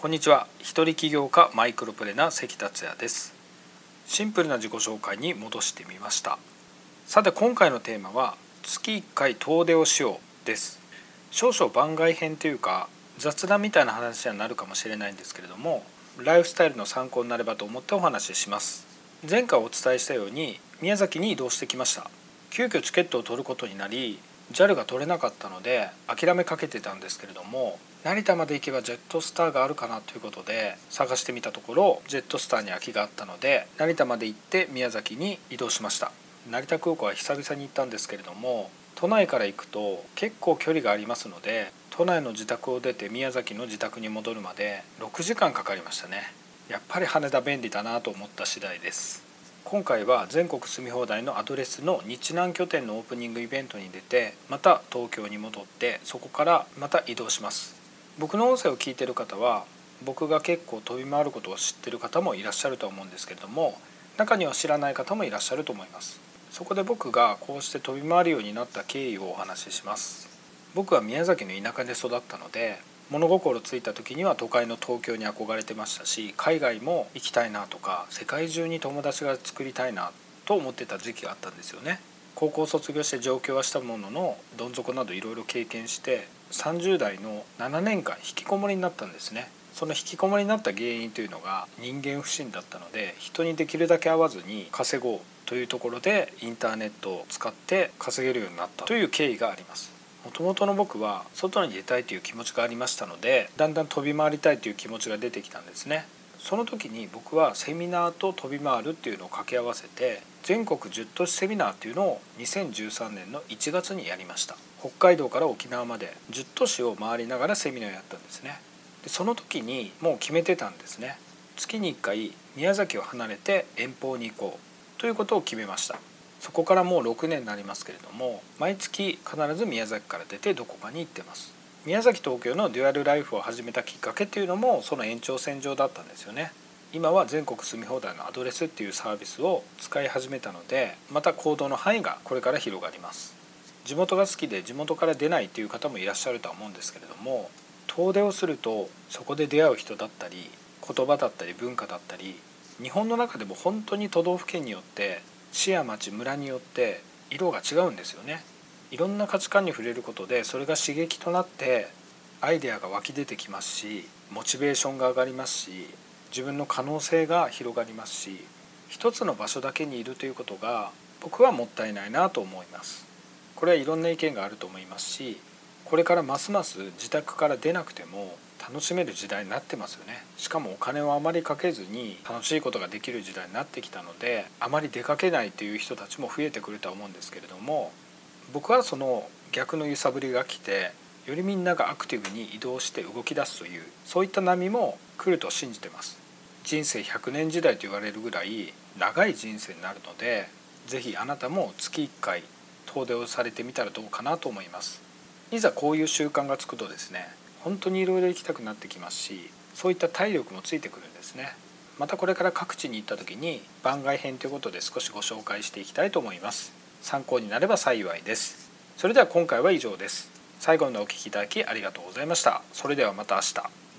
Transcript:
こんにちは。一人起業家マイクロプレナー関達也です。シンプルな自己紹介に戻してみました。さて今回のテーマは月1回遠出をしようです。少々番外編というか雑談みたいな話にはなるかもしれないんですけれどもライフスタイルの参考になればと思ってお話しします。前回お伝えしたように宮崎に移動してきました。急遽チケットを取ることになり JAL が取れなかったので諦めかけてたんですけれども成田まで行けばジェットスターがあるかなということで探してみたところジェットスターに空きがあったので成田まで行って宮崎に移動しました。成田空港は久々に行ったんですけれども都内から行くと結構距離がありますので都内の自宅を出て宮崎の自宅に戻るまで6時間かかりましたね。やっぱり羽田便利だなと思った次第です。今回は全国住み放題のアドレスの日南拠点のオープニングイベントに出てまた東京に戻ってそこからまた移動します。僕の音声を聞いてる方は僕が結構飛び回ることを知ってる方もいらっしゃると思うんですけれども中には知らない方もいらっしゃると思います。そこで僕がこうして飛び回るようになった経緯をお話しします。僕は宮崎の田舎で育ったので物心ついた時には都会の東京に憧れてましたし海外も行きたいなとか世界中に友達が作りたいなと思ってた時期があったんですよね。高校卒業して上京はしたもののどん底などいろいろ経験して30代の7年間引きこもりになったんですね。その引きこもりになった原因というのが人間不信だったので人にできるだけ会わずに稼ごうというところでインターネットを使って稼げるようになったという経緯があります。もともとの僕は外に出たいという気持ちがありましたのでだんだん飛び回りたいという気持ちが出てきたんですね。その時に僕はセミナーと飛び回るっていうのを掛け合わせて全国10都市セミナーっていうのを2013年の1月にやりました。北海道から沖縄まで10都市を回りながらセミナーをやったんですね。でその時にもう決めてたんですね。月に1回宮崎を離れて遠方に行こうということを決めました。そこからもう6年になりますけれども毎月必ず宮崎から出てどこかに行ってます。宮崎東京のデュアルライフを始めたきっかけっていうのもその延長線上だったんですよね。今は全国住み放題のアドレスっていうサービスを使い始めたのでまた行動の範囲がこれから広がります。地元が好きで地元から出ないっていう方もいらっしゃるとは思うんですけれども遠出をするとそこで出会う人だったり言葉だったり文化だったり日本の中でも本当に都道府県によって市や町村によって色が違うんですよね。いろんな価値観に触れることでそれが刺激となってアイデアが湧き出てきますしモチベーションが上がりますし自分の可能性が広がりますし一つの場所だけにいるということが僕はもったいないなと思います。これはいろんな意見があると思いますしこれからますます自宅から出なくても楽しめる時代になってますよね。しかもお金をあまりかけずに楽しいことができる時代になってきたのであまり出かけないという人たちも増えてくるとは思うんですけれども僕はその逆の揺さぶりが来てよりみんながアクティブに移動して動き出すというそういった波も来ると信じてます。人生100年時代と言われるぐらい長い人生になるので是非あなたも月1回遠出をされてみたらどうかなと思います。いざこういう習慣がつくとですね本当にいろいろ行きたくなってきますしそういった体力もついてくるんですね。またこれから各地に行った時に番外編ということで少しご紹介していきたいと思います。参考になれば幸いです。それでは今回は以上です。最後までお聴きいただきありがとうございました。それではまた明日。